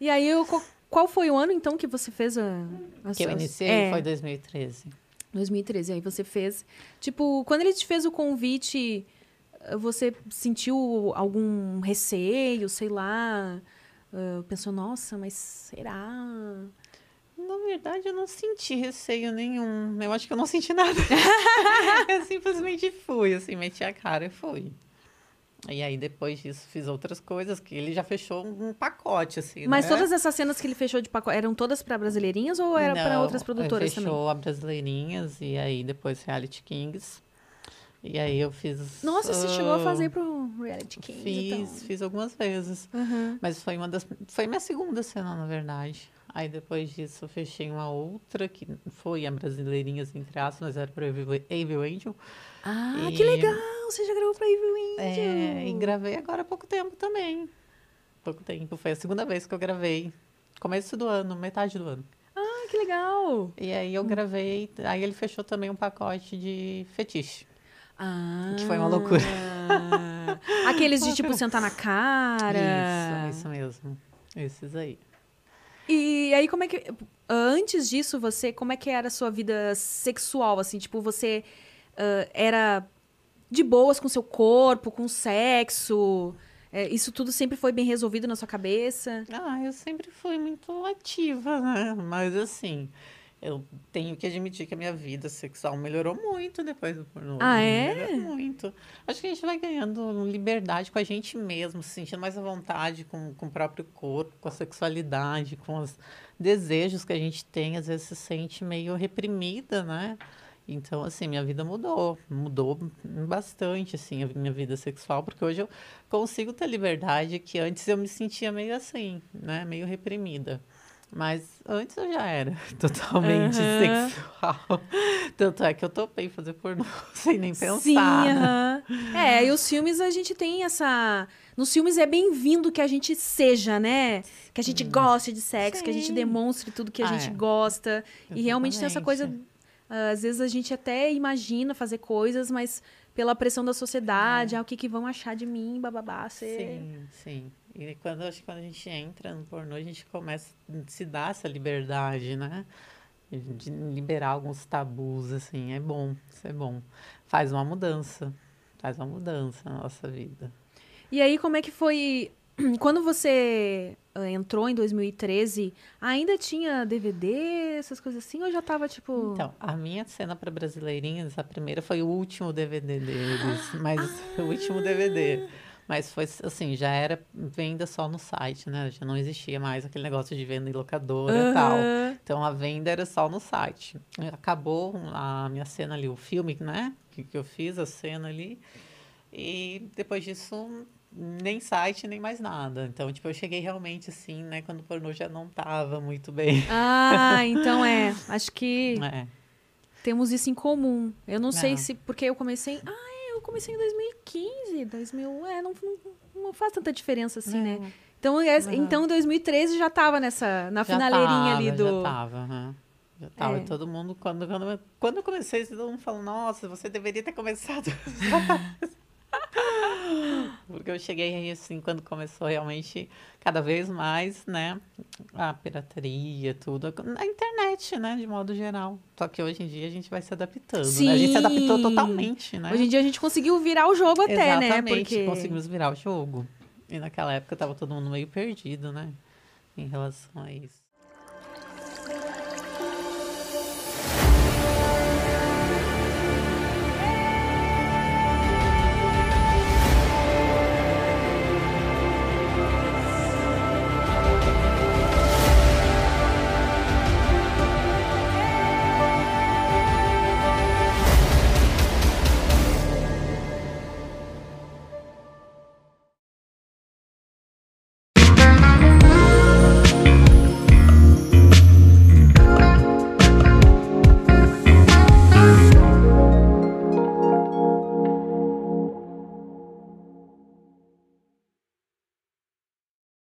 E aí, eu, qual, qual foi o ano, então, que você fez a... a Que eu suas- iniciei É, foi 2013. 2013. Aí você fez... Tipo, quando ele te fez o convite, você sentiu algum receio, sei lá... eh, pensou, nossa, mas será? Na verdade, eu não senti receio nenhum. Eu acho que eu não senti nada. eu simplesmente fui, assim, meti a cara e fui. E aí, depois disso, fiz outras coisas que ele já fechou um pacote, assim, Mas né? todas essas cenas que ele fechou de pacote eram todas pra brasileirinhas ou era Não, outras ele produtoras também? fechou a Brasileirinhas e aí depois Reality Kings. E aí eu fiz... Nossa, você chegou a ah, fazer pro Reality Kings Fiz, então. fiz algumas vezes. Aham. Mas foi uma das. Foi minha segunda cena, na verdade. Aí depois disso eu fechei uma outra, que foi a Brasileirinhas, entre aspas, mas era para Evil Angel. Ah, E- que legal! Você já gravou pra Evil Angel. É, e gravei agora há pouco tempo também. Pouco tempo. Foi a segunda vez que eu gravei. Começo do ano, metade do ano. Ah, que legal! E aí eu gravei. Aí ele fechou também um pacote de fetiche. Ah. Que foi uma loucura. Aqueles de, tipo, sentar na cara. Isso, isso mesmo. Esses aí. E aí, como é que... Antes disso, você... Como é que era a sua vida sexual, assim? Tipo, você ah, era de boas com seu corpo, com sexo? É, isso tudo sempre foi bem resolvido na sua cabeça? Ah, eu sempre fui muito ativa, né? Mas assim, eu tenho que admitir que a minha vida sexual melhorou muito depois do pornô. Ah, é? Melhorou muito. Acho que a gente vai ganhando liberdade com a gente mesmo, se sentindo mais à vontade com, com o próprio corpo, com a sexualidade, com os desejos que a gente tem. Às vezes se sente meio reprimida, né? Então, assim, minha vida mudou. Mudou bastante, assim, a minha vida sexual, porque hoje eu consigo ter liberdade que antes eu me sentia meio assim, né? Meio reprimida. Mas antes eu já era totalmente Aham. sexual. Tanto é que eu topei fazer pornô sem nem pensar. Sim, né? aham. É, e os filmes a gente tem essa. Nos filmes é bem-vindo que a gente seja, né? Que a gente goste de sexo, que a gente Sim. demonstre tudo que a Ah, gente é. gosta. E realmente tem essa coisa. Ah, Às vezes a gente até imagina fazer coisas, mas pela pressão da sociedade, ah, o que, que vão achar de mim, bababá, você. Sim, sim. E quando, acho que quando a gente entra no pornô, a gente começa a se dar essa liberdade, né? De liberar alguns tabus, assim. É bom, isso é bom. Faz uma mudança. Faz uma mudança na nossa vida. E aí, como é que foi. Quando você entrou em 2013, ainda tinha DVD, essas coisas assim, ou já tava tipo. Então, a minha cena para Brasileirinhas, a primeira foi o último DVD deles, mas o último DVD. Mas foi assim, já era venda só no site, né? Já não existia mais aquele negócio de venda em locadora e tal. Então a venda era só no site. Acabou a minha cena ali, o filme, né? Que, que eu fiz, a cena ali. E depois disso, nem site, nem mais nada. Então, tipo, eu cheguei realmente assim, né? Quando o pornô já não tava muito bem. Ah, então é. Acho que É. temos isso em comum. Eu não sei Não. se. Porque eu comecei. Ah, é, eu comecei em 2015. 2000. É, não, não, não faz tanta diferença assim, né? Não. Então, é, Uhum. então, em 2013 já tava nessa. Na Já finaleirinha tava, ali do. Já tava, aham. Já tava. É. Todo mundo, quando, quando, quando eu comecei, todo mundo falou, nossa, você deveria ter começado. Porque eu cheguei aí, assim, quando começou realmente cada vez mais, né? A pirataria, tudo. Na internet, né? De modo geral. Só que hoje em dia a gente vai se adaptando, né? A gente se adaptou totalmente, né? Hoje em dia a gente conseguiu virar o jogo até, né? Exatamente, Porque. conseguimos virar o jogo. E naquela época tava todo mundo meio perdido, né? Em relação a isso.